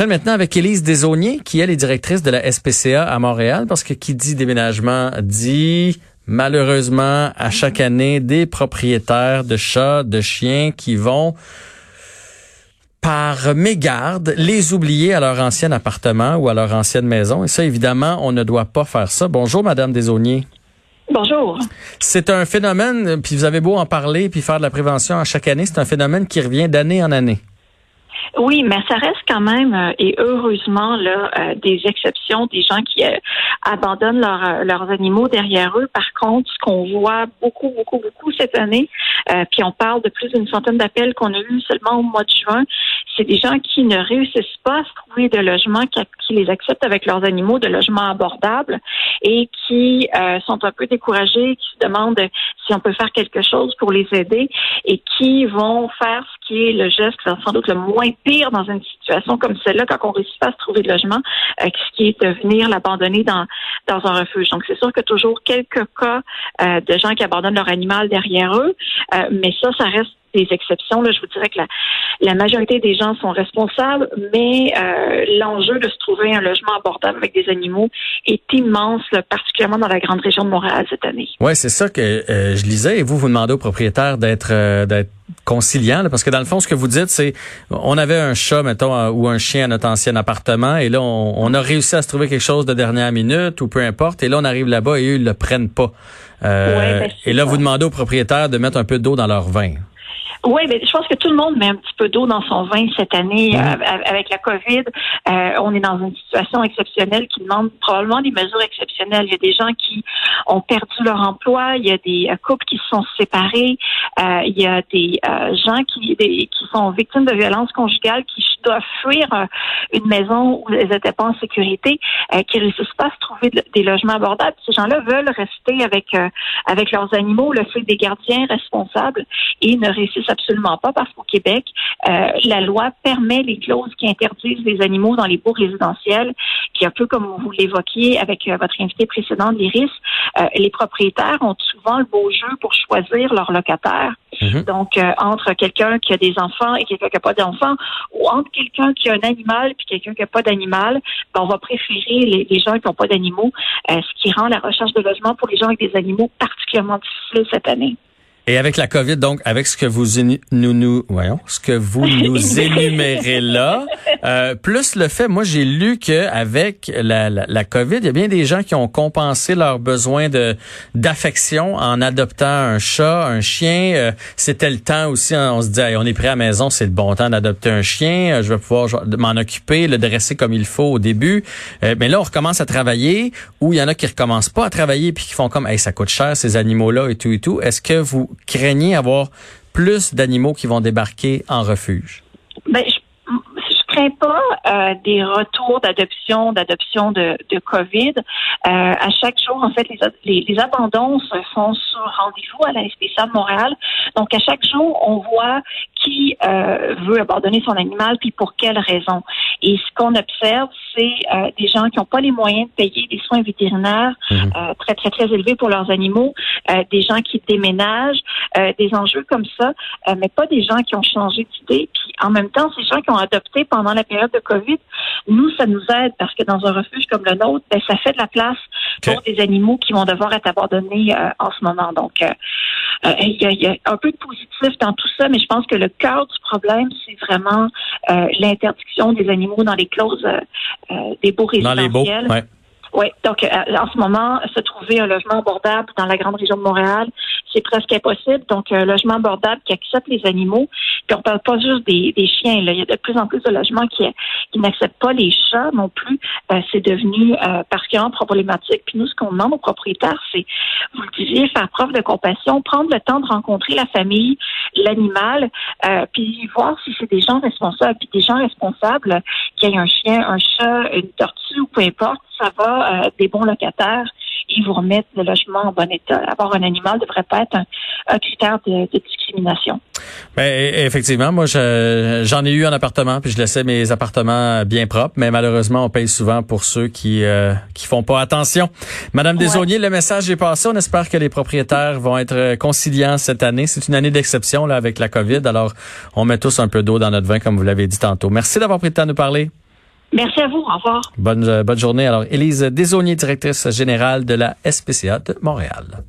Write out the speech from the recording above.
enchaîne maintenant avec Élise Desauniers, qui elle est directrice de la SPCA à Montréal, parce que qui dit déménagement dit malheureusement à chaque année des propriétaires de chats, de chiens qui vont par mégarde les oublier à leur ancien appartement ou à leur ancienne maison. Et ça, évidemment, on ne doit pas faire ça. Bonjour, Madame Desauniers. Bonjour. C'est un phénomène, puis vous avez beau en parler, puis faire de la prévention à chaque année, c'est un phénomène qui revient d'année en année. Oui, mais ça reste quand même, euh, et heureusement, là, euh, des exceptions, des gens qui euh, abandonnent leurs animaux derrière eux. Par contre, ce qu'on voit beaucoup, beaucoup, beaucoup cette année, puis on parle de plus d'une centaine d'appels qu'on a eu seulement au mois de juin, c'est des gens qui ne réussissent pas à trouver de logement qui, qui les acceptent avec leurs animaux, de logements abordables, et qui sont un peu découragés, qui se demandent si on peut faire quelque chose pour les aider, et qui vont faire ce qui est le geste sans doute le moins pire dans une situation comme celle-là quand on réussit pas à se trouver de logement, euh, ce qui est de venir l'abandonner dans, dans un refuge. Donc, c'est sûr que toujours quelques cas euh, de gens qui abandonnent leur animal derrière eux, euh, mais ça, ça reste des exceptions. Là, je vous dirais que la, la majorité des gens sont responsables, mais euh, l'enjeu de se trouver un logement abordable avec des animaux est immense, particulièrement dans la grande région de Montréal cette année. Oui, c'est ça que euh, je lisais. Et vous, vous demandez aux propriétaires d'être euh, d'être conciliant, parce que dans le fond, ce que vous dites, c'est on avait un chat, mettons, ou un chien à notre ancien appartement, et là, on, on, a réussi à se trouver quelque chose de dernière minute, ou peu importe, et là, on arrive là-bas et eux, ils le prennent pas. Euh, ben, et là, vous demandez aux propriétaires de mettre un peu d'eau dans leur vin. Oui, mais je pense que tout le monde met un petit peu d'eau dans son vin cette année euh, avec la COVID. Euh, on est dans une situation exceptionnelle qui demande probablement des mesures exceptionnelles. Il y a des gens qui ont perdu leur emploi, il y a des euh, couples qui se sont séparés, il y a des gens qui, qui sont victimes de violences conjugales qui doivent fuir une maison où elles n'étaient pas en sécurité, qui ne réussissent pas à se trouver des logements abordables. Ces gens-là veulent rester avec avec leurs animaux, le fait des gardiens responsables et ne réussissent absolument pas parce qu'au Québec, euh, la loi permet les clauses qui interdisent les animaux dans les baux résidentiels, puis un peu comme vous l'évoquiez avec euh, votre invité précédent, l'Iris, euh, les propriétaires ont souvent le beau jeu pour choisir leur locataire. Mhm. Donc, entre quelqu'un qui a des enfants et quelqu'un qui n'a pas d'enfants, ou entre quelqu'un qui a un animal puis quelqu'un qui n'a pas d'animal, ben, on va préférer les, gens qui n'ont pas d'animaux, ce qui rend la recherche de logement pour les gens avec des animaux particulièrement difficile cette année. Et avec la COVID, donc, avec ce que vous nous, nous voyons, ce que vous nous énumérez là, euh, plus le fait, moi j'ai lu que avec la, la, COVID, il y a bien des gens qui ont compensé leurs besoins de d'affection en adoptant un chat, un chien. Euh, c'était le temps aussi, hein, on se dit, on est prêt à la maison, c'est le bon temps d'adopter un chien. Euh, je vais pouvoir m'en occuper, le dresser comme il faut au début. mais là, on recommence à travailler, ou il y en a qui recommencent pas à travailler puis qui font comme, hey, ça coûte cher ces animaux là et tout et tout. Est-ce que vous craignez avoir plus d'animaux qui vont débarquer en refuge? Ben, pas euh, des retours d'adoption, d'adoption de, COVID. Euh, à chaque jour, en fait, les, les, abandons se font sur rendez-vous à la SPCA de Montréal. Donc, à chaque jour, on voit qui euh, veut abandonner son animal, puis pour quelles raisons. Et ce qu'on observe, c'est euh, des gens qui n'ont pas les moyens de payer des soins vétérinaires mhm. euh, très, très, très élevés pour leurs animaux, euh, des gens qui déménagent, des enjeux comme ça, mais pas des gens qui ont changé d'idée. Puis en même temps, ces gens qui ont adopté pendant la période de COVID, nous, ça nous aide parce que dans un refuge comme le nôtre, ben, ça fait de la place pour des animaux qui vont devoir être abandonnés en ce moment. Donc, il y, a, y, a, un peu de positif dans tout ça, mais je pense que le cœur du problème, c'est vraiment l'interdiction des animaux dans les clauses euh, des beaux résidentiels. Dans les beaux, Oui, donc euh, en ce moment, se trouver un logement abordable dans la grande région de Montréal, c'est presque impossible. Donc, un logement abordable qui accepte les animaux. Puis on parle pas juste des, chiens. Là. Il y a de plus en plus de logements qui, qui n'acceptent pas les chats non plus. Euh, c'est devenu euh, particulièrement problématique. Puis nous, ce qu'on demande aux propriétaires, c'est, vous le disiez, faire preuve de compassion, prendre le temps de rencontrer la famille, l'animal, euh, puis voir si c'est des gens responsables. Puis des gens responsables, qui aient un chien, un chat, une tortue ou peu importe, ça va, euh, des bons locataires ils vous remettent le logement en bon état. Avoir un animal ne devrait pas être un, critère de, discrimination. Ben, e, effectivement, moi, j'en ai eu un appartement, puis je laissais mes appartements bien propres, mais malheureusement, on paye souvent pour ceux qui euh, qui font pas attention. Madame ouais. le message est passé. On espère que les propriétaires vont être conciliants cette année. C'est une année d'exception là avec la COVID, alors on met tous un peu d'eau dans notre vin, comme vous l'avez dit tantôt. Merci d'avoir pris le temps de nous parler. Merci à vous. Au revoir. Bonne, bonne journée. Alors, Élise Desaunier, directrice générale de la SPCA de Montréal.